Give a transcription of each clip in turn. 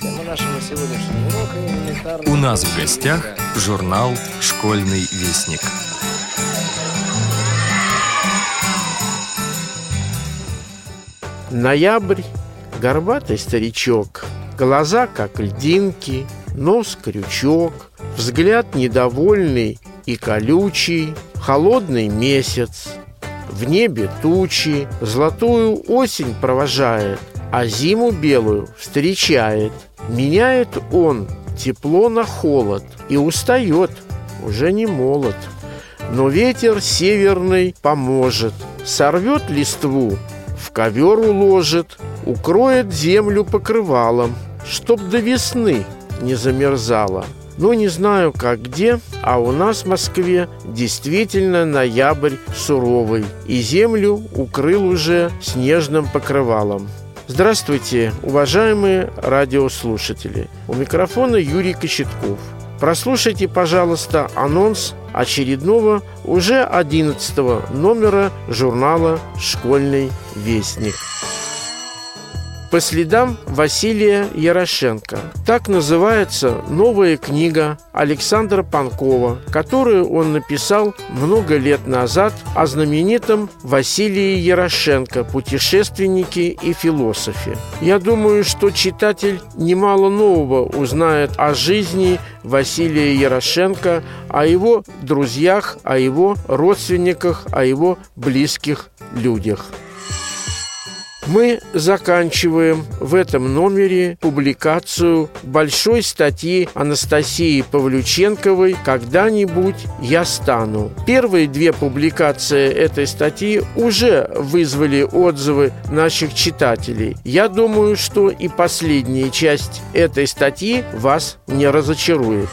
Тема нашего сегодняшнего урока. У нас в гостях журнал «Школьный вестник». Ноябрь, горбатый старичок, глаза как льдинки, нос крючок, взгляд недовольный и колючий, холодный месяц, в небе тучи, золотую осень провожает, а зиму белую встречает. Меняет он тепло на холод и устает, уже не молод. Но ветер северный поможет, сорвет листву, в ковер уложит, укроет землю покрывалом, чтоб до весны не замерзала. Ну, не знаю, как где, а у нас в Москве действительно ноябрь суровый, и землю укрыл уже снежным покрывалом. Здравствуйте, уважаемые радиослушатели. У микрофона Юрий Кочетков. Прослушайте, пожалуйста, анонс очередного уже 11 номера журнала «Школьный вестник» по следам Василия Ярошенко. Так называется новая книга Александра Панкова, которую он написал много лет назад о знаменитом Василии Ярошенко, путешественнике и философе. Я думаю, что читатель немало нового узнает о жизни Василия Ярошенко, о его друзьях, о его родственниках, о его близких людях. Мы заканчиваем в этом номере публикацию большой статьи Анастасии Павлюченковой «Когда-нибудь я стану». Первые две публикации этой статьи уже вызвали отзывы наших читателей. Я думаю, что и последняя часть этой статьи вас не разочарует.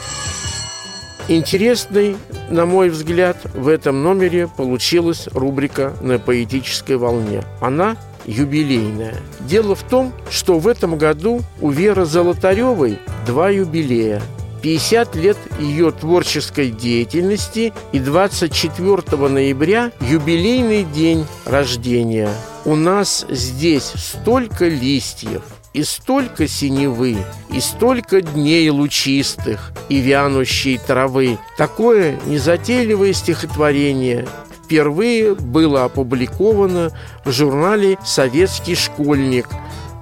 Интересной, на мой взгляд, в этом номере получилась рубрика «На поэтической волне». Она юбилейная. Дело в том, что в этом году у Веры Золотаревой два юбилея. 50 лет ее творческой деятельности и 24 ноября юбилейный день рождения. У нас здесь столько листьев, и столько синевы, и столько дней лучистых и вянущей травы. Такое незатейливое стихотворение впервые было опубликовано в журнале «Советский школьник»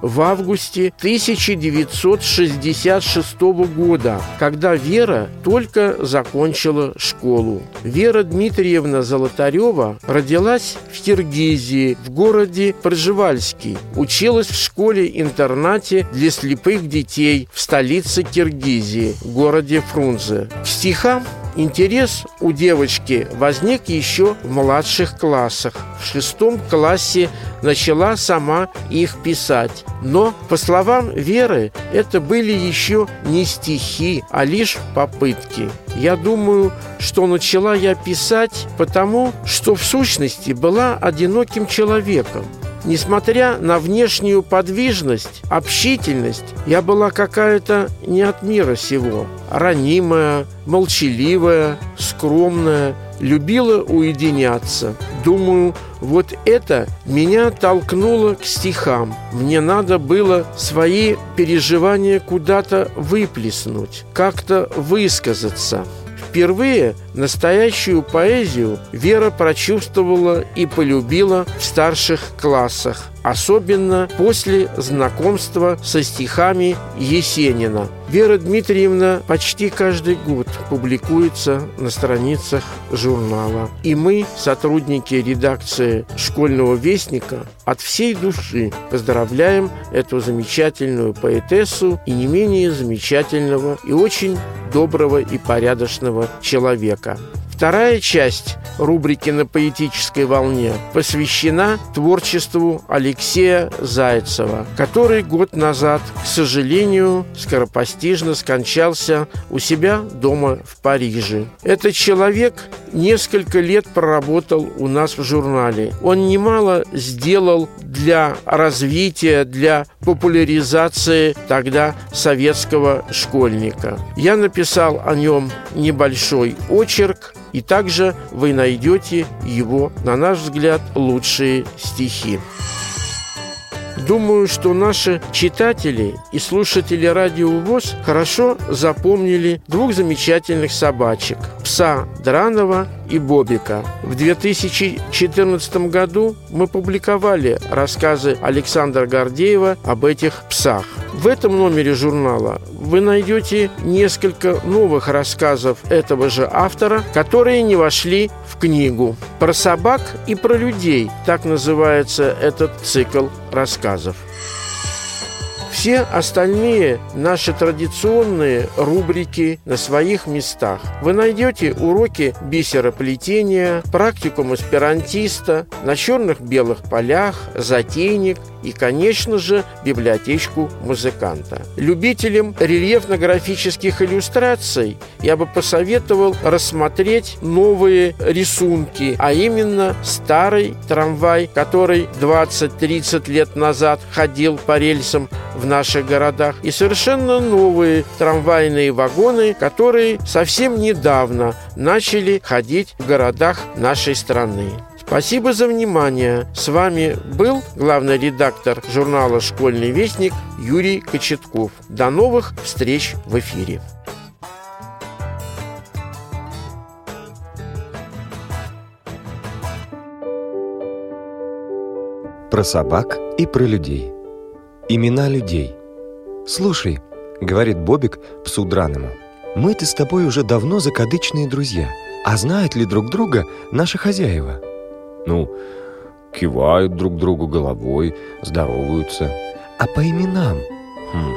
в августе 1966 года, когда Вера только закончила школу. Вера Дмитриевна Золотарева родилась в Киргизии, в городе Пржевальский. Училась в школе-интернате для слепых детей в столице Киргизии, городе Фрунзе. К стихам Интерес у девочки возник еще в младших классах. В шестом классе начала сама их писать. Но, по словам Веры, это были еще не стихи, а лишь попытки. Я думаю, что начала я писать потому, что в сущности была одиноким человеком. Несмотря на внешнюю подвижность, общительность, я была какая-то не от мира сего. Ранимая, молчаливая, скромная, любила уединяться. Думаю, вот это меня толкнуло к стихам. Мне надо было свои переживания куда-то выплеснуть, как-то высказаться. Впервые настоящую поэзию Вера прочувствовала и полюбила в старших классах, особенно после знакомства со стихами Есенина. Вера Дмитриевна почти каждый год публикуется на страницах журнала. И мы, сотрудники редакции «Школьного вестника», от всей души поздравляем эту замечательную поэтессу и не менее замечательного и очень доброго и порядочного человека. Вторая часть рубрики «На поэтической волне» посвящена творчеству Алексея Зайцева, который год назад, к сожалению, скоропостижно скончался у себя дома в Париже. Этот человек несколько лет проработал у нас в журнале. Он немало сделал для развития, для популяризации тогда советского школьника. Я написал о нем небольшой очерк, и также вы найдете его, на наш взгляд, лучшие стихи. Думаю, что наши читатели и слушатели радио ВОЗ хорошо запомнили двух замечательных собачек – пса Дранова и Бобика. В 2014 году мы публиковали рассказы Александра Гордеева об этих псах. В этом номере журнала вы найдете несколько новых рассказов этого же автора, которые не вошли в книгу. Про собак и про людей, так называется этот цикл рассказов. Все остальные наши традиционные рубрики на своих местах. Вы найдете уроки бисероплетения, практикум аспирантиста, на черных-белых полях, затейник и, конечно же, библиотечку музыканта. Любителям рельефно-графических иллюстраций я бы посоветовал рассмотреть новые рисунки, а именно старый трамвай, который 20-30 лет назад ходил по рельсам в наших городах, и совершенно новые трамвайные вагоны, которые совсем недавно начали ходить в городах нашей страны. Спасибо за внимание. С вами был главный редактор журнала «Школьный вестник» Юрий Кочетков. До новых встреч в эфире. Про собак и про людей. Имена людей. «Слушай», — говорит Бобик псу драному, «мы-то с тобой уже давно закадычные друзья. А знают ли друг друга наши хозяева?» Ну, кивают друг другу головой, здороваются. А по именам? Хм,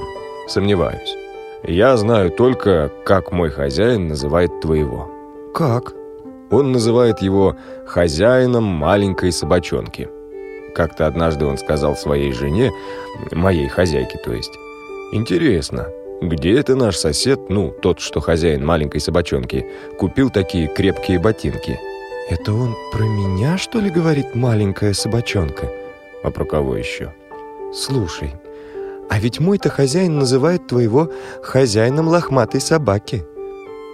сомневаюсь. Я знаю только, как мой хозяин называет твоего. Как? Он называет его хозяином маленькой собачонки. Как-то однажды он сказал своей жене, моей хозяйке, то есть, «Интересно, где это наш сосед, ну, тот, что хозяин маленькой собачонки, купил такие крепкие ботинки?» «Это он про меня, что ли, говорит маленькая собачонка?» «А про кого еще?» «Слушай, а ведь мой-то хозяин называет твоего хозяином лохматой собаки».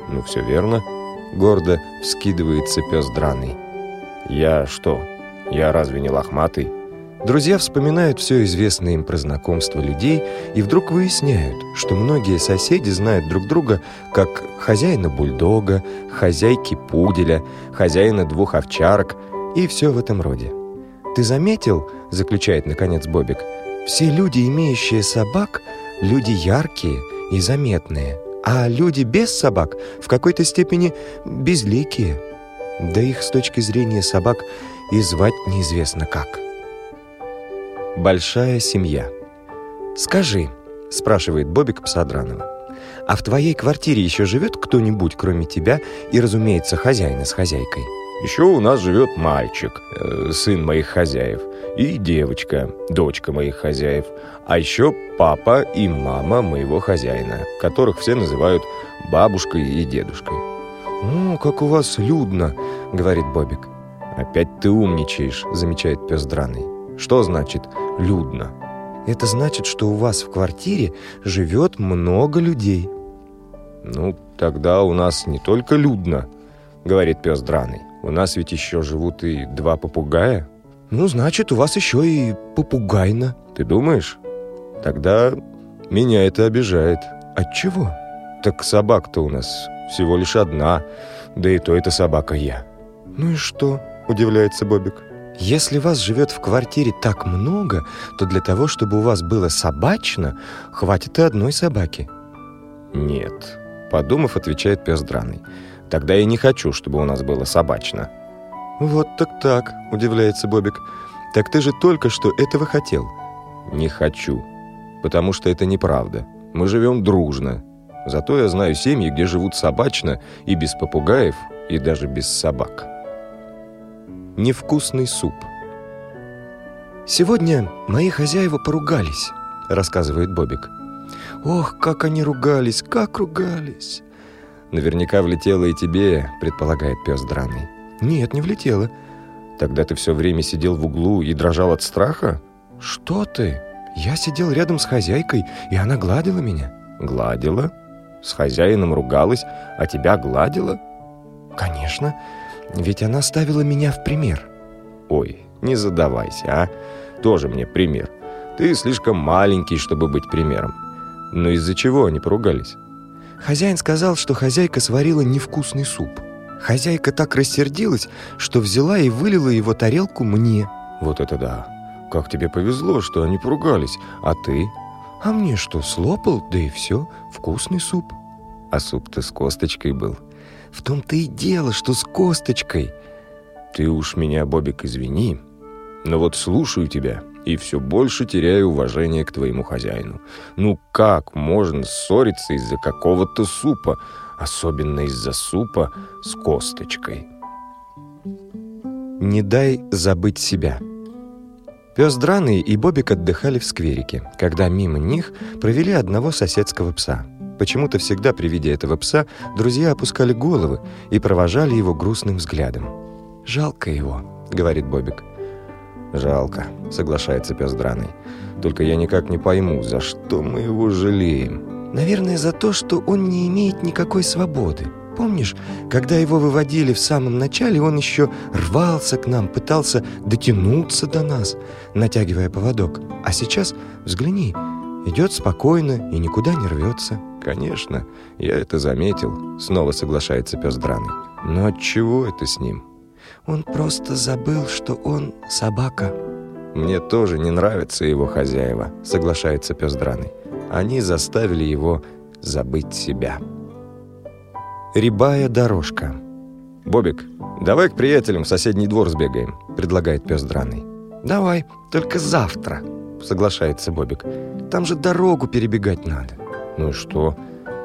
«Ну, все верно», — гордо вскидывается пес драный. «Я что, я разве не лохматый?» Друзья вспоминают все известное им про знакомство людей и вдруг выясняют, что многие соседи знают друг друга как хозяина бульдога, хозяйки пуделя, хозяина двух овчарок и все в этом роде. «Ты заметил, — заключает наконец Бобик, — все люди, имеющие собак, люди яркие и заметные, а люди без собак в какой-то степени безликие. Да их с точки зрения собак и звать неизвестно как». Большая семья. «Скажи», — спрашивает Бобик Псадранова, «а в твоей квартире еще живет кто-нибудь, кроме тебя и, разумеется, хозяина с хозяйкой?» «Еще у нас живет мальчик, э, сын моих хозяев, и девочка, дочка моих хозяев, а еще папа и мама моего хозяина, которых все называют бабушкой и дедушкой». «О, как у вас людно», — говорит Бобик. «Опять ты умничаешь», — замечает пес драный. Что значит «людно»? Это значит, что у вас в квартире живет много людей. Ну, тогда у нас не только людно, говорит пес драный. У нас ведь еще живут и два попугая. Ну, значит, у вас еще и попугайно. Ты думаешь? Тогда меня это обижает. От чего? Так собак-то у нас всего лишь одна, да и то это собака я. Ну и что? Удивляется Бобик. Если вас живет в квартире так много, то для того, чтобы у вас было собачно, хватит и одной собаки. Нет, подумав, отвечает пес драный. Тогда я не хочу, чтобы у нас было собачно. Вот так так, удивляется Бобик. Так ты же только что этого хотел. Не хочу, потому что это неправда. Мы живем дружно. Зато я знаю семьи, где живут собачно и без попугаев, и даже без собак невкусный суп. «Сегодня мои хозяева поругались», — рассказывает Бобик. «Ох, как они ругались, как ругались!» «Наверняка влетело и тебе», — предполагает пес драный. «Нет, не влетело». «Тогда ты все время сидел в углу и дрожал от страха?» «Что ты? Я сидел рядом с хозяйкой, и она гладила меня». «Гладила? С хозяином ругалась, а тебя гладила?» «Конечно. Ведь она ставила меня в пример. Ой, не задавайся, а? Тоже мне пример. Ты слишком маленький, чтобы быть примером. Но из-за чего они поругались? Хозяин сказал, что хозяйка сварила невкусный суп. Хозяйка так рассердилась, что взяла и вылила его тарелку мне. Вот это да. Как тебе повезло, что они поругались. А ты? А мне что, слопал, да и все. Вкусный суп. А суп-то с косточкой был. В том-то и дело, что с косточкой. Ты уж меня, Бобик, извини, но вот слушаю тебя и все больше теряю уважение к твоему хозяину. Ну как можно ссориться из-за какого-то супа, особенно из-за супа с косточкой? Не дай забыть себя. Пес Драный и Бобик отдыхали в скверике, когда мимо них провели одного соседского пса. Почему-то всегда при виде этого пса друзья опускали головы и провожали его грустным взглядом. «Жалко его», — говорит Бобик. «Жалко», — соглашается пес Драный. «Только я никак не пойму, за что мы его жалеем?» «Наверное, за то, что он не имеет никакой свободы», Помнишь, когда его выводили в самом начале, он еще рвался к нам, пытался дотянуться до нас, натягивая поводок. А сейчас, взгляни, идет спокойно и никуда не рвется. Конечно, я это заметил, снова соглашается пес Драный. Но от чего это с ним? Он просто забыл, что он собака. Мне тоже не нравятся его хозяева, соглашается пес Драный. Они заставили его забыть себя. Рябая дорожка. «Бобик, давай к приятелям в соседний двор сбегаем», — предлагает пес драный. «Давай, только завтра», — соглашается Бобик. «Там же дорогу перебегать надо». «Ну и что?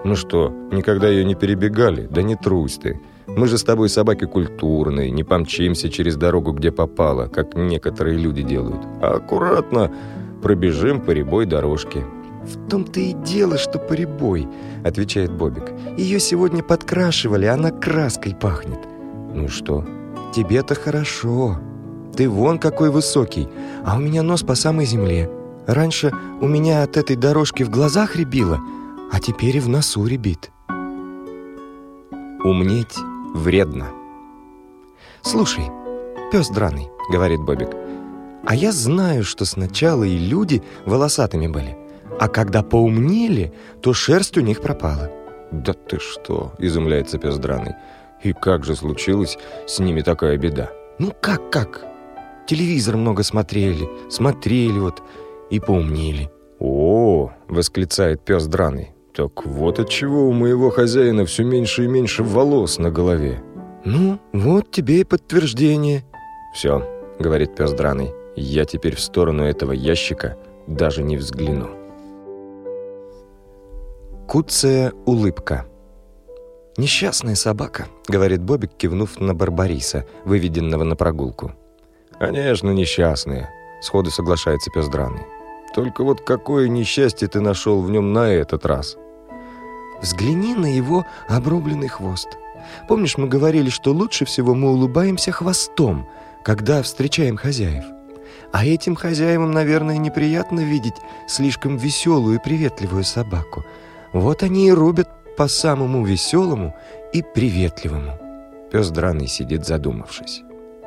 Ну что, никогда ее не перебегали? Да не трусь ты. Мы же с тобой собаки культурные, не помчимся через дорогу, где попало, как некоторые люди делают, а аккуратно пробежим по рябой дорожке. «В том-то и дело, что поребой», — отвечает Бобик. «Ее сегодня подкрашивали, она краской пахнет». «Ну и что?» «Тебе-то хорошо. Ты вон какой высокий, а у меня нос по самой земле. Раньше у меня от этой дорожки в глазах рябило, а теперь и в носу рябит». «Умнеть вредно». «Слушай, пес драный», — говорит Бобик, «а я знаю, что сначала и люди волосатыми были». А когда поумнели, то шерсть у них пропала. «Да ты что?» — изумляется пес драный. «И как же случилась с ними такая беда?» «Ну как-как? Телевизор много смотрели, смотрели вот и поумнели». «О!» — восклицает пес драный. «Так вот от чего у моего хозяина все меньше и меньше волос на голове». «Ну, вот тебе и подтверждение». «Все», — говорит пес драный, — «я теперь в сторону этого ящика даже не взгляну». Куцая улыбка. «Несчастная собака», — говорит Бобик, кивнув на Барбариса, выведенного на прогулку. «Конечно, несчастная», — сходу соглашается пес драный. «Только вот какое несчастье ты нашел в нем на этот раз?» «Взгляни на его обрубленный хвост. Помнишь, мы говорили, что лучше всего мы улыбаемся хвостом, когда встречаем хозяев? А этим хозяевам, наверное, неприятно видеть слишком веселую и приветливую собаку, вот они и рубят по самому веселому и приветливому. Пес драный сидит задумавшись.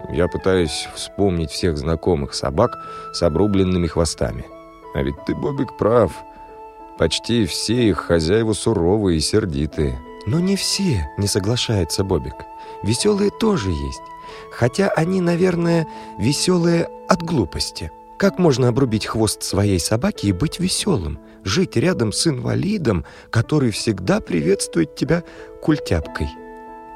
Я пытаюсь вспомнить всех знакомых собак с обрубленными хвостами. А ведь ты, Бобик, прав. Почти все их хозяева суровые и сердитые. Но не все, не соглашается Бобик. Веселые тоже есть. Хотя они, наверное, веселые от глупости. Как можно обрубить хвост своей собаки и быть веселым? Жить рядом с инвалидом, который всегда приветствует тебя культяпкой.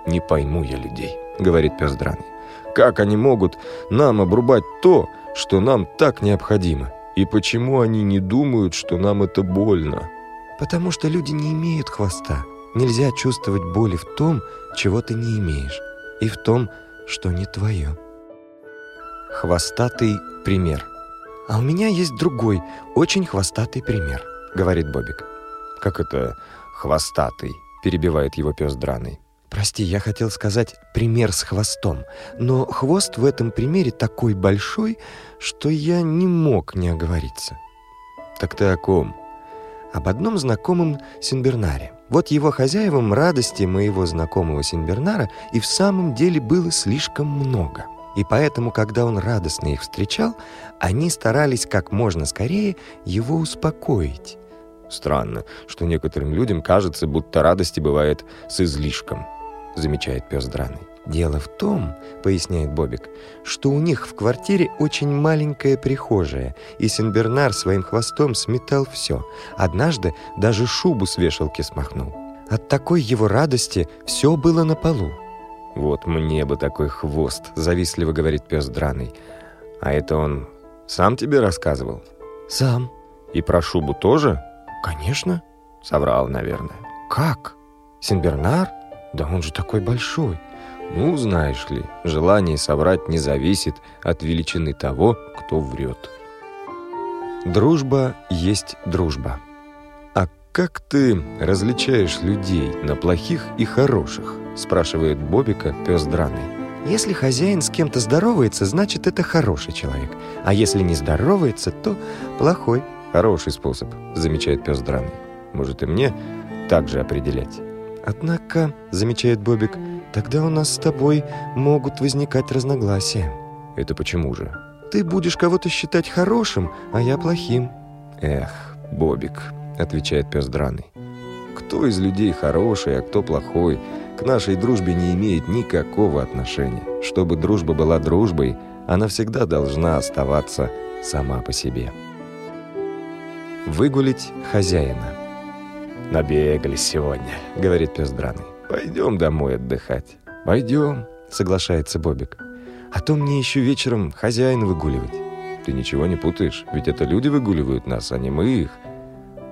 «Не пойму я людей», — говорит пес драный. «Как они могут нам обрубать то, что нам так необходимо? И почему они не думают, что нам это больно?» «Потому что люди не имеют хвоста. Нельзя чувствовать боли в том, чего ты не имеешь, и в том, что не твое». Хвостатый пример – «А у меня есть другой, очень хвостатый пример», — говорит Бобик. «Как это хвостатый?» — перебивает его пес драный. «Прости, я хотел сказать пример с хвостом, но хвост в этом примере такой большой, что я не мог не оговориться». «Так ты о ком?» «Об одном знакомом Синбернаре. Вот его хозяевам радости моего знакомого Синбернара и в самом деле было слишком много». И поэтому, когда он радостно их встречал, они старались как можно скорее его успокоить. Странно, что некоторым людям кажется, будто радости бывает с излишком, замечает пес драный. «Дело в том, — поясняет Бобик, — что у них в квартире очень маленькая прихожая, и Сенбернар своим хвостом сметал все. Однажды даже шубу с вешалки смахнул. От такой его радости все было на полу. «Вот мне бы такой хвост», — завистливо говорит пес драный. «А это он сам тебе рассказывал?» «Сам». «И про шубу тоже?» «Конечно». Соврал, наверное. «Как? Сенбернар? Да он же такой большой». Ну, знаешь ли, желание соврать не зависит от величины того, кто врет. Дружба есть дружба. А как ты различаешь людей на плохих и хороших? Спрашивает Бобика пес драный. Если хозяин с кем-то здоровается, значит, это хороший человек. А если не здоровается, то плохой. Хороший способ, замечает пес драный. Может и мне так же определять. Однако, замечает Бобик, Тогда у нас с тобой могут возникать разногласия. Это почему же? Ты будешь кого-то считать хорошим, а я плохим. Эх, Бобик, отвечает пес драный. Кто из людей хороший, а кто плохой, к нашей дружбе не имеет никакого отношения. Чтобы дружба была дружбой, она всегда должна оставаться сама по себе. Выгулить хозяина. «Набегались сегодня», — говорит пес драный. Пойдем домой отдыхать. Пойдем, соглашается Бобик. А то мне еще вечером хозяин выгуливать. Ты ничего не путаешь, ведь это люди выгуливают нас, а не мы их.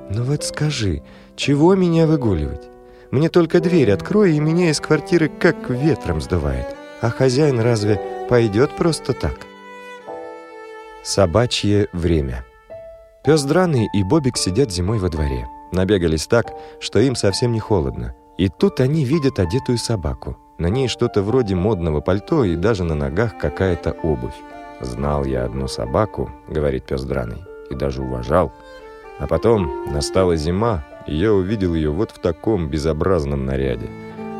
Ну вот скажи, чего меня выгуливать? Мне только дверь открой, и меня из квартиры как ветром сдувает. А хозяин разве пойдет просто так? Собачье время. Пес Драный и Бобик сидят зимой во дворе. Набегались так, что им совсем не холодно. И тут они видят одетую собаку. На ней что-то вроде модного пальто и даже на ногах какая-то обувь. «Знал я одну собаку», — говорит пес драный, и даже уважал. А потом настала зима, и я увидел ее вот в таком безобразном наряде.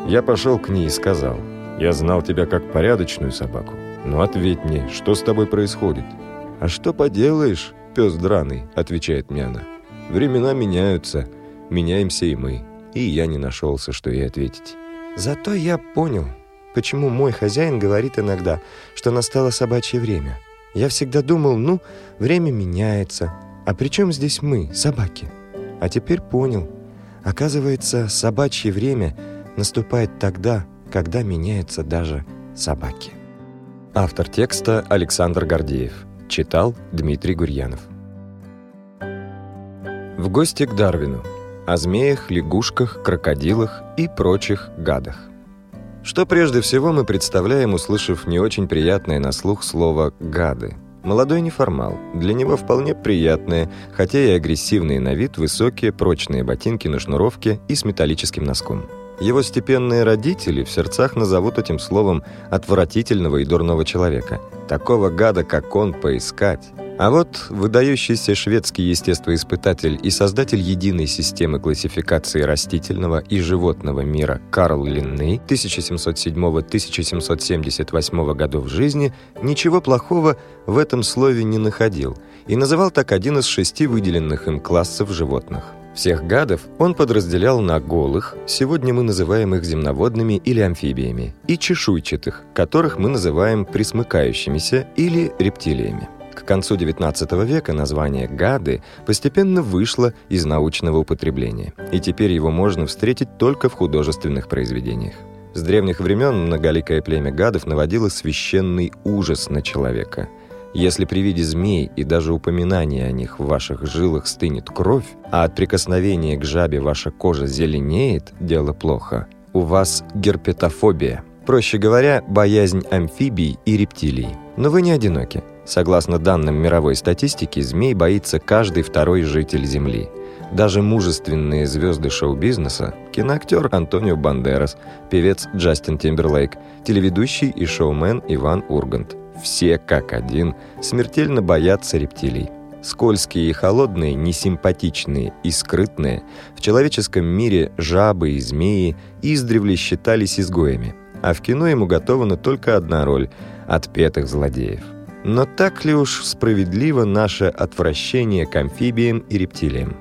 Я пошел к ней и сказал, «Я знал тебя как порядочную собаку. Но ответь мне, что с тобой происходит?» «А что поделаешь, пес драный?» — отвечает мне она. «Времена меняются, меняемся и мы» и я не нашелся, что ей ответить. Зато я понял, почему мой хозяин говорит иногда, что настало собачье время. Я всегда думал, ну, время меняется, а при чем здесь мы, собаки? А теперь понял. Оказывается, собачье время наступает тогда, когда меняются даже собаки. Автор текста Александр Гордеев. Читал Дмитрий Гурьянов. В гости к Дарвину о змеях, лягушках, крокодилах и прочих гадах. Что прежде всего мы представляем, услышав не очень приятное на слух слово «гады». Молодой неформал. Для него вполне приятные, хотя и агрессивные на вид, высокие, прочные ботинки на шнуровке и с металлическим носком. Его степенные родители в сердцах назовут этим словом отвратительного и дурного человека. Такого гада, как он, поискать. А вот выдающийся шведский естествоиспытатель и создатель единой системы классификации растительного и животного мира Карл Линней 1707-1778 годов жизни ничего плохого в этом слове не находил и называл так один из шести выделенных им классов животных. Всех гадов он подразделял на голых, сегодня мы называем их земноводными или амфибиями, и чешуйчатых, которых мы называем присмыкающимися или рептилиями. К концу XIX века название «гады» постепенно вышло из научного употребления, и теперь его можно встретить только в художественных произведениях. С древних времен многоликое племя гадов наводило священный ужас на человека. Если при виде змей и даже упоминания о них в ваших жилах стынет кровь, а от прикосновения к жабе ваша кожа зеленеет, дело плохо. У вас герпетофобия. Проще говоря, боязнь амфибий и рептилий. Но вы не одиноки. Согласно данным мировой статистики, змей боится каждый второй житель Земли. Даже мужественные звезды шоу-бизнеса, киноактер Антонио Бандерас, певец Джастин Тимберлейк, телеведущий и шоумен Иван Ургант. Все, как один, смертельно боятся рептилий. Скользкие и холодные, несимпатичные и скрытные, в человеческом мире жабы и змеи издревле считались изгоями. А в кино ему готована только одна роль – отпетых злодеев. Но так ли уж справедливо наше отвращение к амфибиям и рептилиям?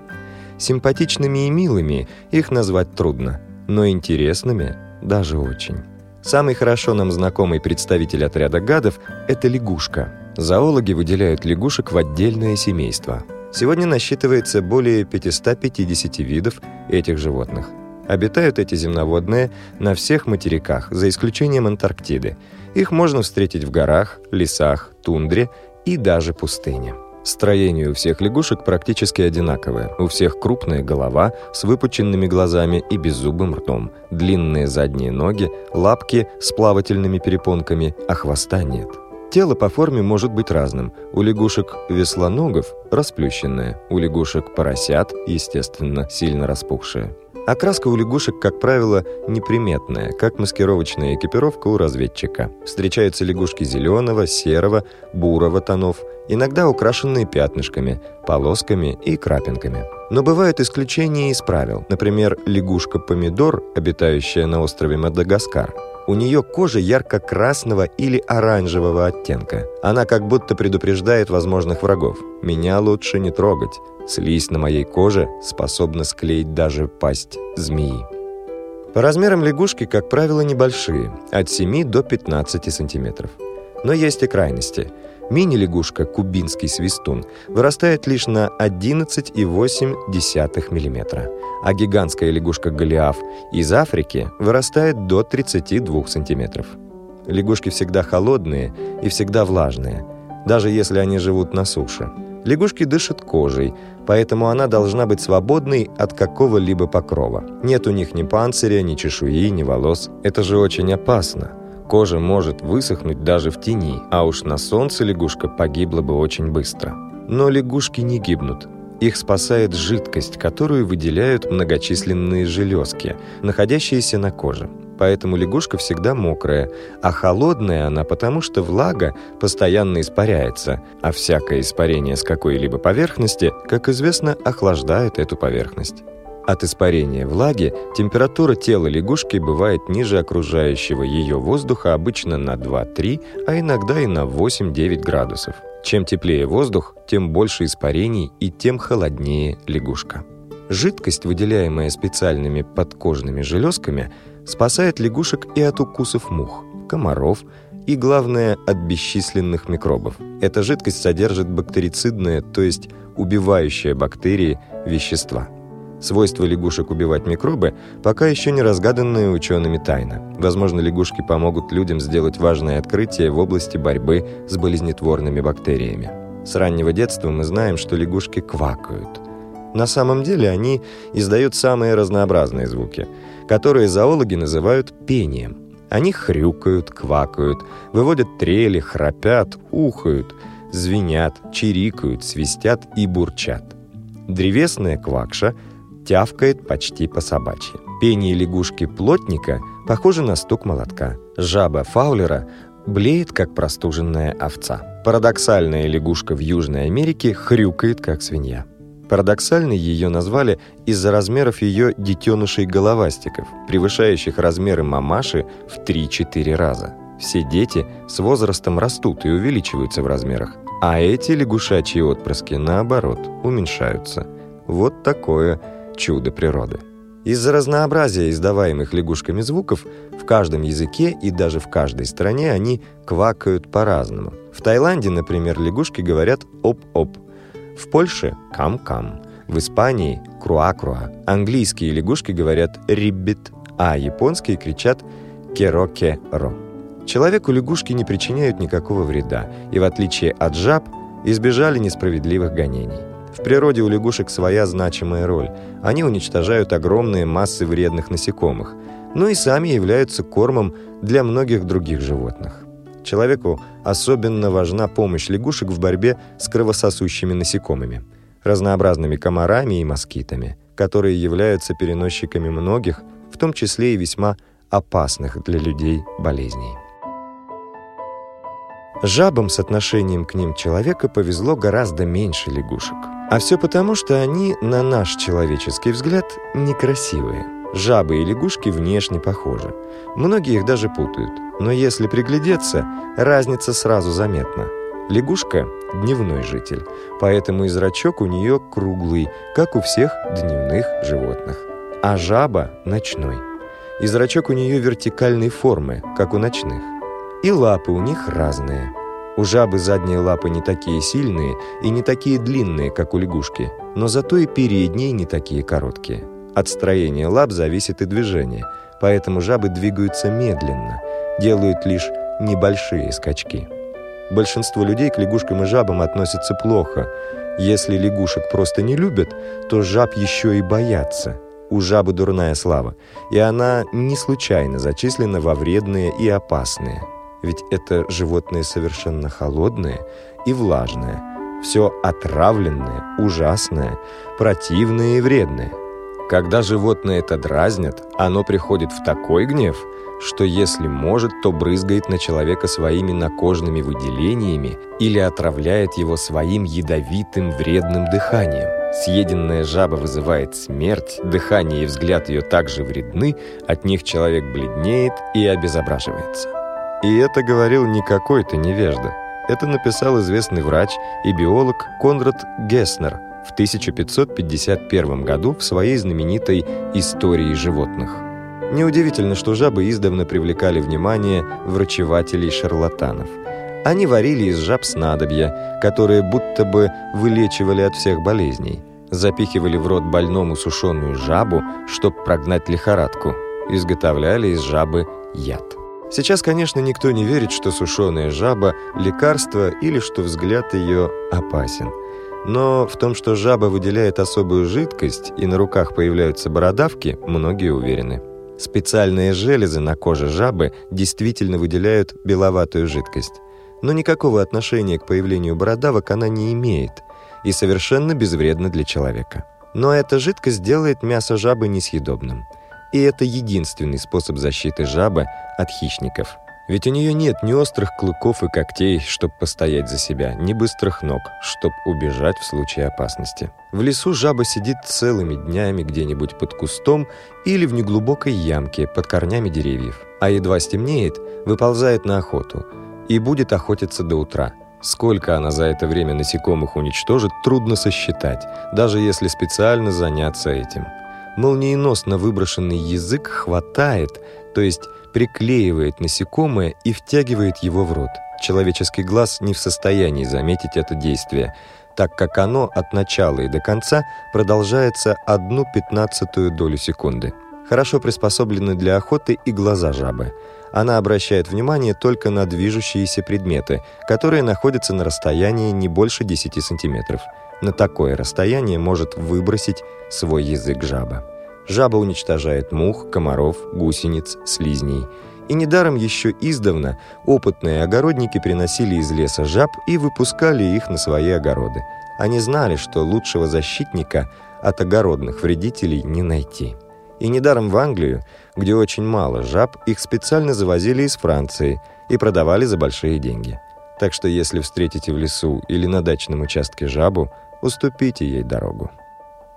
Симпатичными и милыми их назвать трудно, но интересными даже очень. Самый хорошо нам знакомый представитель отряда гадов – это лягушка. Зоологи выделяют лягушек в отдельное семейство. Сегодня насчитывается более 550 видов этих животных. Обитают эти земноводные на всех материках, за исключением Антарктиды. Их можно встретить в горах, лесах, тундре и даже пустыне. Строение у всех лягушек практически одинаковое. У всех крупная голова с выпученными глазами и беззубым ртом, длинные задние ноги, лапки с плавательными перепонками, а хвоста нет. Тело по форме может быть разным. У лягушек веслоногов расплющенное, у лягушек поросят, естественно, сильно распухшее. Окраска у лягушек, как правило, неприметная, как маскировочная экипировка у разведчика. Встречаются лягушки зеленого, серого, бурого тонов, иногда украшенные пятнышками, полосками и крапинками. Но бывают исключения из правил. Например, лягушка-помидор, обитающая на острове Мадагаскар, у нее кожа ярко-красного или оранжевого оттенка. Она как будто предупреждает возможных врагов. Меня лучше не трогать. Слизь на моей коже способна склеить даже пасть змеи. По размерам лягушки, как правило, небольшие, от 7 до 15 сантиметров. Но есть и крайности. Мини-лягушка, кубинский свистун, вырастает лишь на 11,8 мм, а гигантская лягушка Голиаф из Африки вырастает до 32 см. Лягушки всегда холодные и всегда влажные, даже если они живут на суше. Лягушки дышат кожей, поэтому она должна быть свободной от какого-либо покрова. Нет у них ни панциря, ни чешуи, ни волос. Это же очень опасно. Кожа может высохнуть даже в тени, а уж на солнце лягушка погибла бы очень быстро. Но лягушки не гибнут. Их спасает жидкость, которую выделяют многочисленные железки, находящиеся на коже. Поэтому лягушка всегда мокрая, а холодная она потому, что влага постоянно испаряется, а всякое испарение с какой-либо поверхности, как известно, охлаждает эту поверхность. От испарения влаги температура тела лягушки бывает ниже окружающего ее воздуха обычно на 2-3, а иногда и на 8-9 градусов. Чем теплее воздух, тем больше испарений и тем холоднее лягушка. Жидкость, выделяемая специальными подкожными железками, спасает лягушек и от укусов мух, комаров и, главное, от бесчисленных микробов. Эта жидкость содержит бактерицидные, то есть убивающие бактерии, вещества. Свойства лягушек убивать микробы пока еще не разгаданные учеными тайна. Возможно, лягушки помогут людям сделать важное открытие в области борьбы с болезнетворными бактериями. С раннего детства мы знаем, что лягушки квакают. На самом деле они издают самые разнообразные звуки, которые зоологи называют пением. Они хрюкают, квакают, выводят трели, храпят, ухают, звенят, чирикают, свистят и бурчат. Древесная квакша – тявкает почти по собачьи. Пение лягушки-плотника похоже на стук молотка. Жаба Фаулера блеет, как простуженная овца. Парадоксальная лягушка в Южной Америке хрюкает, как свинья. Парадоксальной ее назвали из-за размеров ее детенышей-головастиков, превышающих размеры мамаши в 3-4 раза. Все дети с возрастом растут и увеличиваются в размерах, а эти лягушачьи отпрыски, наоборот, уменьшаются. Вот такое чудо природы. Из-за разнообразия издаваемых лягушками звуков в каждом языке и даже в каждой стране они квакают по-разному. В Таиланде, например, лягушки говорят «оп-оп», в Польше – «кам-кам», в Испании – «круа-круа», английские лягушки говорят «риббит», а японские кричат «керо-ке-ро». Человеку лягушки не причиняют никакого вреда и, в отличие от жаб, избежали несправедливых гонений. В природе у лягушек своя значимая роль. Они уничтожают огромные массы вредных насекомых, но и сами являются кормом для многих других животных. Человеку особенно важна помощь лягушек в борьбе с кровососущими насекомыми, разнообразными комарами и москитами, которые являются переносчиками многих, в том числе и весьма опасных для людей болезней. Жабам с отношением к ним человека повезло гораздо меньше лягушек. А все потому, что они, на наш человеческий взгляд, некрасивые. Жабы и лягушки внешне похожи. Многие их даже путают. Но если приглядеться, разница сразу заметна. Лягушка – дневной житель, поэтому и зрачок у нее круглый, как у всех дневных животных. А жаба – ночной. И зрачок у нее вертикальной формы, как у ночных. И лапы у них разные. У жабы задние лапы не такие сильные и не такие длинные, как у лягушки, но зато и передние не такие короткие. От строения лап зависит и движение, поэтому жабы двигаются медленно, делают лишь небольшие скачки. Большинство людей к лягушкам и жабам относятся плохо. Если лягушек просто не любят, то жаб еще и боятся. У жабы дурная слава, и она не случайно зачислена во вредные и опасные. Ведь это животные совершенно холодные и влажные. Все отравленное, ужасное, противное и вредное. Когда животное это дразнят, оно приходит в такой гнев, что если может, то брызгает на человека своими накожными выделениями или отравляет его своим ядовитым вредным дыханием. Съеденная жаба вызывает смерть, дыхание и взгляд ее также вредны, от них человек бледнеет и обезображивается. И это говорил не какой-то невежда. Это написал известный врач и биолог Конрад Геснер – в 1551 году в своей знаменитой «Истории животных». Неудивительно, что жабы издавна привлекали внимание врачевателей-шарлатанов. Они варили из жаб снадобья, которые будто бы вылечивали от всех болезней. Запихивали в рот больному сушеную жабу, чтобы прогнать лихорадку. Изготовляли из жабы яд. Сейчас, конечно, никто не верит, что сушеная жаба – лекарство или что взгляд ее опасен – но в том, что жаба выделяет особую жидкость и на руках появляются бородавки, многие уверены. Специальные железы на коже жабы действительно выделяют беловатую жидкость. Но никакого отношения к появлению бородавок она не имеет и совершенно безвредна для человека. Но эта жидкость делает мясо жабы несъедобным. И это единственный способ защиты жабы от хищников – ведь у нее нет ни острых клыков и когтей, чтобы постоять за себя, ни быстрых ног, чтобы убежать в случае опасности. В лесу жаба сидит целыми днями где-нибудь под кустом или в неглубокой ямке под корнями деревьев. А едва стемнеет, выползает на охоту и будет охотиться до утра. Сколько она за это время насекомых уничтожит, трудно сосчитать, даже если специально заняться этим. Молниеносно выброшенный язык хватает, то есть приклеивает насекомое и втягивает его в рот. Человеческий глаз не в состоянии заметить это действие, так как оно от начала и до конца продолжается одну пятнадцатую долю секунды. Хорошо приспособлены для охоты и глаза жабы. Она обращает внимание только на движущиеся предметы, которые находятся на расстоянии не больше 10 сантиметров. На такое расстояние может выбросить свой язык жаба. Жаба уничтожает мух, комаров, гусениц, слизней. И недаром еще издавна опытные огородники приносили из леса жаб и выпускали их на свои огороды. Они знали, что лучшего защитника от огородных вредителей не найти. И недаром в Англию, где очень мало жаб, их специально завозили из Франции и продавали за большие деньги. Так что если встретите в лесу или на дачном участке жабу, уступите ей дорогу.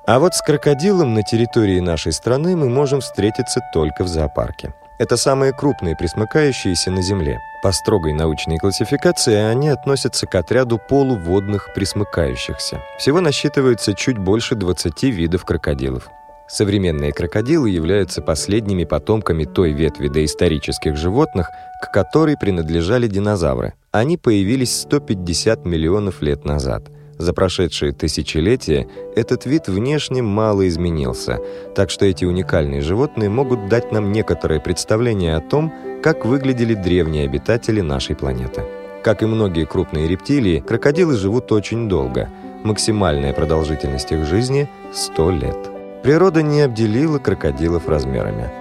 А вот с крокодилом на территории нашей страны мы можем встретиться только в зоопарке. Это самые крупные присмыкающиеся на Земле. По строгой научной классификации они относятся к отряду полуводных присмыкающихся. Всего насчитывается чуть больше 20 видов крокодилов. Современные крокодилы являются последними потомками той ветви доисторических животных, к которой принадлежали динозавры. Они появились 150 миллионов лет назад. За прошедшие тысячелетия этот вид внешне мало изменился, так что эти уникальные животные могут дать нам некоторое представление о том, как выглядели древние обитатели нашей планеты. Как и многие крупные рептилии, крокодилы живут очень долго. Максимальная продолжительность их жизни – 100 лет. Природа не обделила крокодилов размерами.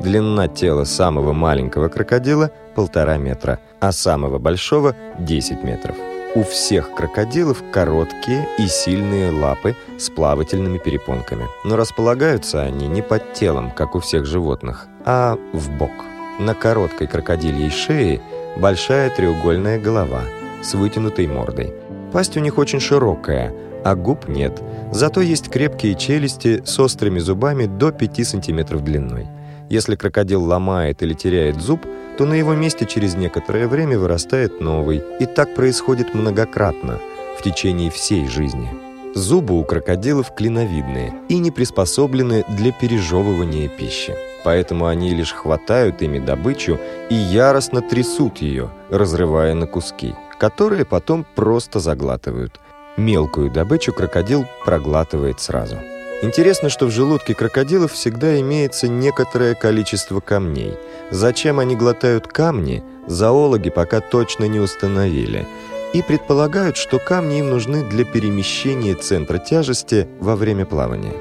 Длина тела самого маленького крокодила – полтора метра, а самого большого – 10 метров. У всех крокодилов короткие и сильные лапы с плавательными перепонками. Но располагаются они не под телом, как у всех животных, а в бок. На короткой крокодильей шее большая треугольная голова с вытянутой мордой. Пасть у них очень широкая, а губ нет. Зато есть крепкие челюсти с острыми зубами до 5 сантиметров длиной. Если крокодил ломает или теряет зуб, то на его месте через некоторое время вырастает новый. И так происходит многократно, в течение всей жизни. Зубы у крокодилов клиновидные и не приспособлены для пережевывания пищи. Поэтому они лишь хватают ими добычу и яростно трясут ее, разрывая на куски, которые потом просто заглатывают. Мелкую добычу крокодил проглатывает сразу. Интересно, что в желудке крокодилов всегда имеется некоторое количество камней. Зачем они глотают камни, зоологи пока точно не установили. И предполагают, что камни им нужны для перемещения центра тяжести во время плавания.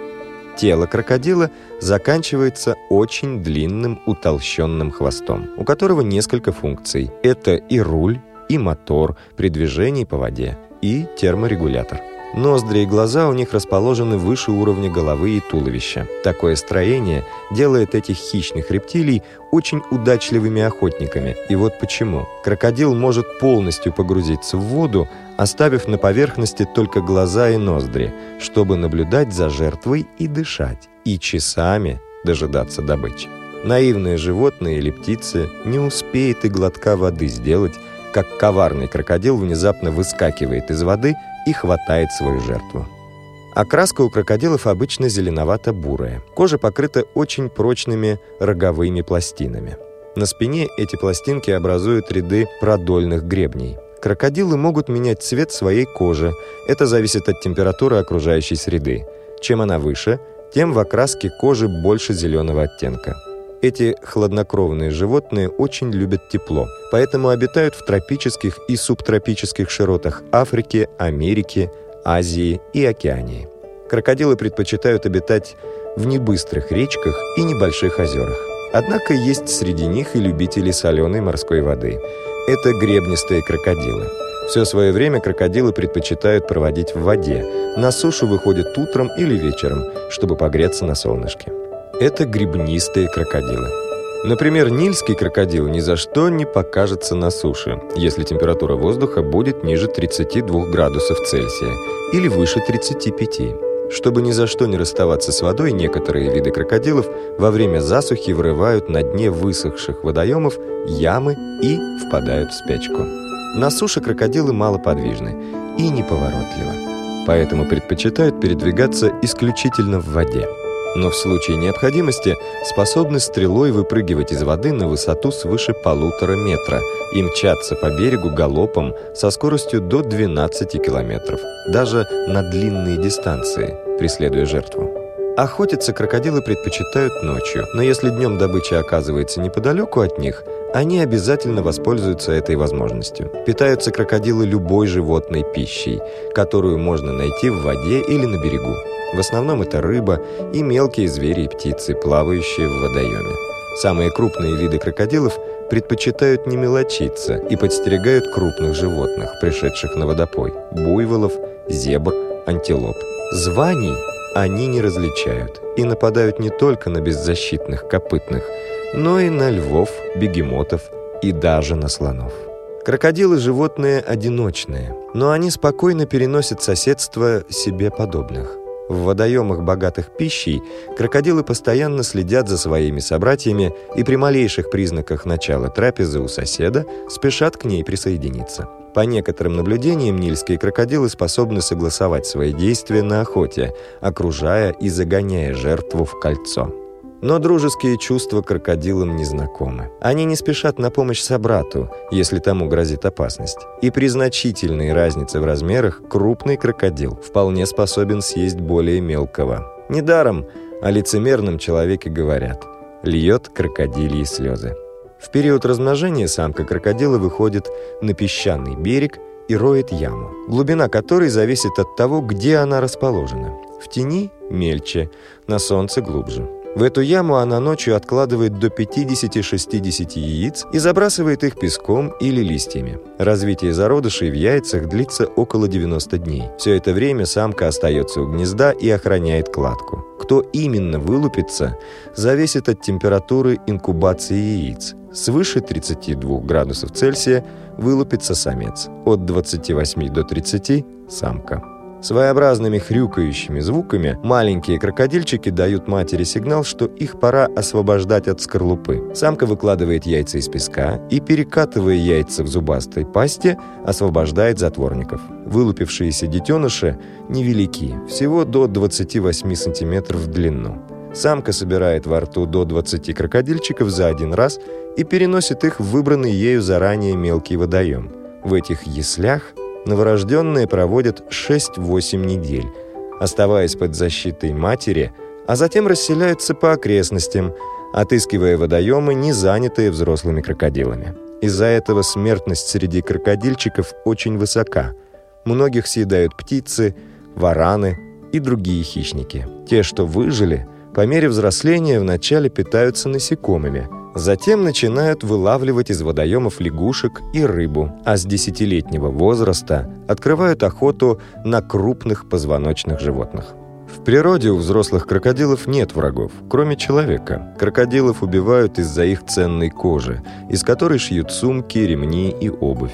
Тело крокодила заканчивается очень длинным утолщенным хвостом, у которого несколько функций. Это и руль, и мотор при движении по воде, и терморегулятор. Ноздри и глаза у них расположены выше уровня головы и туловища. Такое строение делает этих хищных рептилий очень удачливыми охотниками. И вот почему. Крокодил может полностью погрузиться в воду, оставив на поверхности только глаза и ноздри, чтобы наблюдать за жертвой и дышать, и часами дожидаться добычи. Наивные животные или птицы не успеет и глотка воды сделать, как коварный крокодил внезапно выскакивает из воды – и хватает свою жертву. Окраска у крокодилов обычно зеленовато-бурая. Кожа покрыта очень прочными роговыми пластинами. На спине эти пластинки образуют ряды продольных гребней. Крокодилы могут менять цвет своей кожи. Это зависит от температуры окружающей среды. Чем она выше, тем в окраске кожи больше зеленого оттенка. Эти хладнокровные животные очень любят тепло, поэтому обитают в тропических и субтропических широтах Африки, Америки, Азии и Океании. Крокодилы предпочитают обитать в небыстрых речках и небольших озерах. Однако есть среди них и любители соленой морской воды. Это гребнистые крокодилы. Все свое время крокодилы предпочитают проводить в воде. На сушу выходят утром или вечером, чтобы погреться на солнышке это грибнистые крокодилы. Например, нильский крокодил ни за что не покажется на суше, если температура воздуха будет ниже 32 градусов Цельсия или выше 35. Чтобы ни за что не расставаться с водой, некоторые виды крокодилов во время засухи вырывают на дне высохших водоемов ямы и впадают в спячку. На суше крокодилы малоподвижны и неповоротливы, поэтому предпочитают передвигаться исключительно в воде но в случае необходимости способны стрелой выпрыгивать из воды на высоту свыше полутора метра и мчаться по берегу галопом со скоростью до 12 километров, даже на длинные дистанции, преследуя жертву. Охотиться крокодилы предпочитают ночью, но если днем добыча оказывается неподалеку от них, они обязательно воспользуются этой возможностью. Питаются крокодилы любой животной пищей, которую можно найти в воде или на берегу. В основном это рыба и мелкие звери и птицы, плавающие в водоеме. Самые крупные виды крокодилов предпочитают не мелочиться и подстерегают крупных животных, пришедших на водопой – буйволов, зебр, антилоп. Званий они не различают и нападают не только на беззащитных копытных, но и на львов, бегемотов и даже на слонов. Крокодилы – животные одиночные, но они спокойно переносят соседство себе подобных. В водоемах, богатых пищей, крокодилы постоянно следят за своими собратьями и при малейших признаках начала трапезы у соседа спешат к ней присоединиться. По некоторым наблюдениям, нильские крокодилы способны согласовать свои действия на охоте, окружая и загоняя жертву в кольцо. Но дружеские чувства крокодилам не знакомы. Они не спешат на помощь собрату, если тому грозит опасность. И при значительной разнице в размерах крупный крокодил вполне способен съесть более мелкого. Недаром о лицемерном человеке говорят «льет крокодильи слезы». В период размножения самка крокодила выходит на песчаный берег и роет яму, глубина которой зависит от того, где она расположена. В тени – мельче, на солнце – глубже. В эту яму она ночью откладывает до 50-60 яиц и забрасывает их песком или листьями. Развитие зародышей в яйцах длится около 90 дней. Все это время самка остается у гнезда и охраняет кладку. Кто именно вылупится, зависит от температуры инкубации яиц. Свыше 32 градусов Цельсия вылупится самец, от 28 до 30 – самка. Своеобразными хрюкающими звуками маленькие крокодильчики дают матери сигнал, что их пора освобождать от скорлупы. Самка выкладывает яйца из песка и, перекатывая яйца в зубастой пасте, освобождает затворников. Вылупившиеся детеныши невелики, всего до 28 сантиметров в длину. Самка собирает во рту до 20 крокодильчиков за один раз и переносит их в выбранный ею заранее мелкий водоем. В этих яслях новорожденные проводят 6-8 недель, оставаясь под защитой матери, а затем расселяются по окрестностям, отыскивая водоемы, не занятые взрослыми крокодилами. Из-за этого смертность среди крокодильчиков очень высока. Многих съедают птицы, вараны и другие хищники. Те, что выжили, по мере взросления вначале питаются насекомыми – Затем начинают вылавливать из водоемов лягушек и рыбу, а с десятилетнего возраста открывают охоту на крупных позвоночных животных. В природе у взрослых крокодилов нет врагов, кроме человека. Крокодилов убивают из-за их ценной кожи, из которой шьют сумки, ремни и обувь.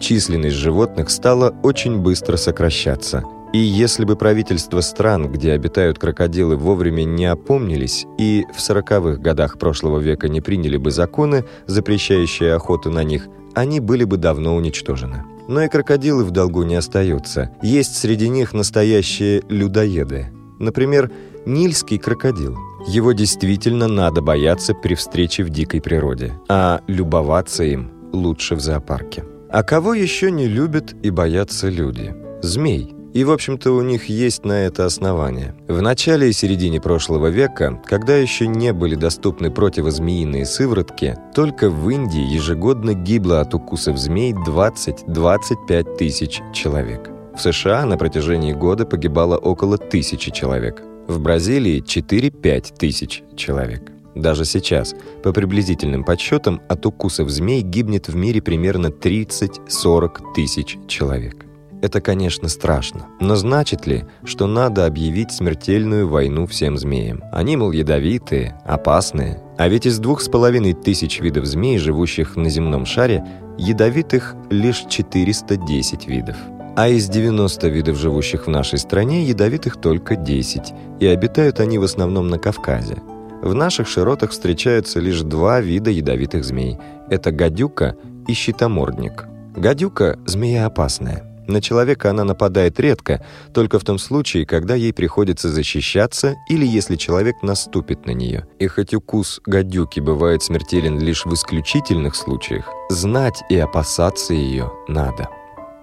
Численность животных стала очень быстро сокращаться, и если бы правительства стран, где обитают крокодилы, вовремя не опомнились и в сороковых годах прошлого века не приняли бы законы, запрещающие охоту на них, они были бы давно уничтожены. Но и крокодилы в долгу не остаются. Есть среди них настоящие людоеды. Например, нильский крокодил. Его действительно надо бояться при встрече в дикой природе, а любоваться им лучше в зоопарке. А кого еще не любят и боятся люди? Змей – и, в общем-то, у них есть на это основание. В начале и середине прошлого века, когда еще не были доступны противозмеиные сыворотки, только в Индии ежегодно гибло от укусов змей 20-25 тысяч человек. В США на протяжении года погибало около тысячи человек. В Бразилии 4-5 тысяч человек. Даже сейчас, по приблизительным подсчетам, от укусов змей гибнет в мире примерно 30-40 тысяч человек. Это, конечно, страшно. Но значит ли, что надо объявить смертельную войну всем змеям? Они, мол, ядовитые, опасные. А ведь из двух с половиной тысяч видов змей, живущих на земном шаре, ядовитых лишь 410 видов. А из 90 видов, живущих в нашей стране, ядовитых только 10, и обитают они в основном на Кавказе. В наших широтах встречаются лишь два вида ядовитых змей. Это гадюка и щитомордник. Гадюка – змея опасная – на человека она нападает редко, только в том случае, когда ей приходится защищаться или если человек наступит на нее. И хоть укус гадюки бывает смертелен лишь в исключительных случаях, знать и опасаться ее надо.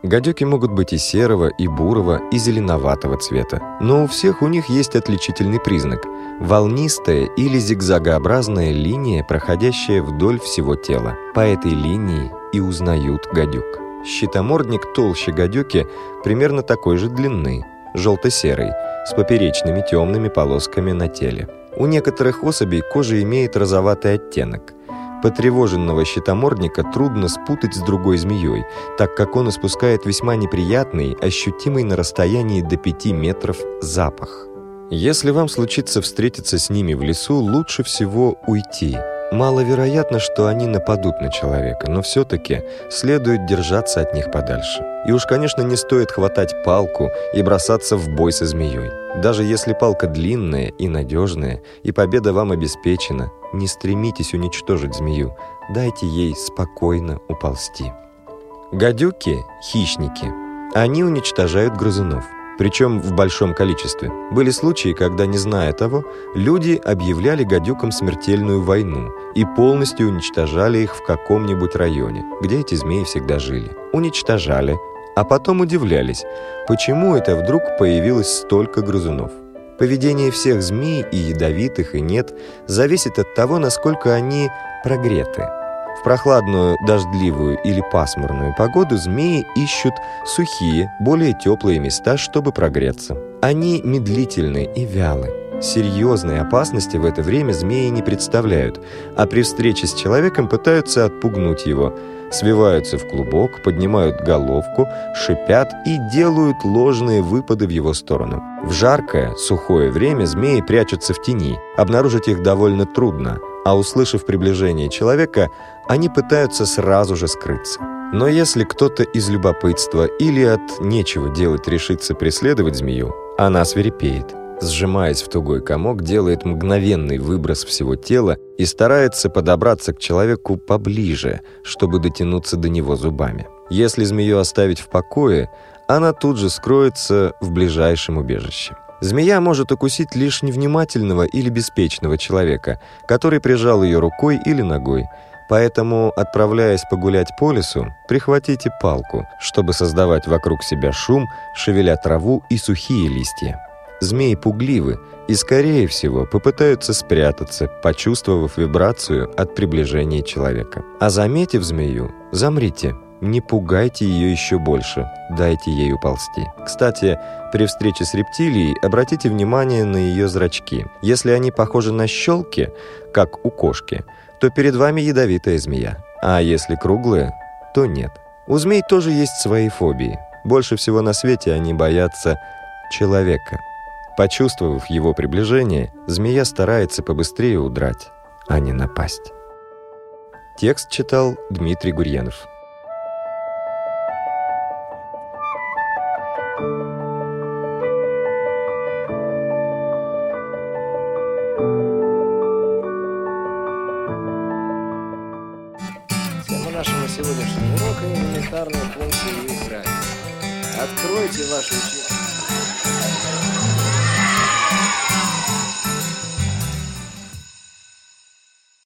Гадюки могут быть и серого, и бурого, и зеленоватого цвета. Но у всех у них есть отличительный признак – волнистая или зигзагообразная линия, проходящая вдоль всего тела. По этой линии и узнают гадюк. Щитомордник толще гадюки примерно такой же длины, желто-серый, с поперечными темными полосками на теле. У некоторых особей кожа имеет розоватый оттенок. Потревоженного щитомордника трудно спутать с другой змеей, так как он испускает весьма неприятный, ощутимый на расстоянии до 5 метров запах. Если вам случится встретиться с ними в лесу, лучше всего уйти – Маловероятно, что они нападут на человека, но все-таки следует держаться от них подальше. И уж, конечно, не стоит хватать палку и бросаться в бой со змеей. Даже если палка длинная и надежная, и победа вам обеспечена, не стремитесь уничтожить змею, дайте ей спокойно уползти. Гадюки – хищники. Они уничтожают грызунов – причем в большом количестве. Были случаи, когда, не зная того, люди объявляли гадюкам смертельную войну и полностью уничтожали их в каком-нибудь районе, где эти змеи всегда жили. Уничтожали, а потом удивлялись, почему это вдруг появилось столько грызунов. Поведение всех змей, и ядовитых, и нет, зависит от того, насколько они прогреты – в прохладную, дождливую или пасмурную погоду змеи ищут сухие, более теплые места, чтобы прогреться. Они медлительны и вялы. Серьезной опасности в это время змеи не представляют, а при встрече с человеком пытаются отпугнуть его, свиваются в клубок, поднимают головку, шипят и делают ложные выпады в его сторону. В жаркое, сухое время змеи прячутся в тени, обнаружить их довольно трудно – а услышав приближение человека, они пытаются сразу же скрыться. Но если кто-то из любопытства или от нечего делать решится преследовать змею, она свирепеет. Сжимаясь в тугой комок, делает мгновенный выброс всего тела и старается подобраться к человеку поближе, чтобы дотянуться до него зубами. Если змею оставить в покое, она тут же скроется в ближайшем убежище. Змея может укусить лишь невнимательного или беспечного человека, который прижал ее рукой или ногой. Поэтому, отправляясь погулять по лесу, прихватите палку, чтобы создавать вокруг себя шум, шевеля траву и сухие листья. Змеи пугливы и, скорее всего, попытаются спрятаться, почувствовав вибрацию от приближения человека. А заметив змею, замрите – не пугайте ее еще больше, дайте ей уползти. Кстати, при встрече с рептилией обратите внимание на ее зрачки. Если они похожи на щелки, как у кошки, то перед вами ядовитая змея. А если круглые, то нет. У змей тоже есть свои фобии. Больше всего на свете они боятся человека. Почувствовав его приближение, змея старается побыстрее удрать, а не напасть. Текст читал Дмитрий Гурьянов. Нашего сегодняшнего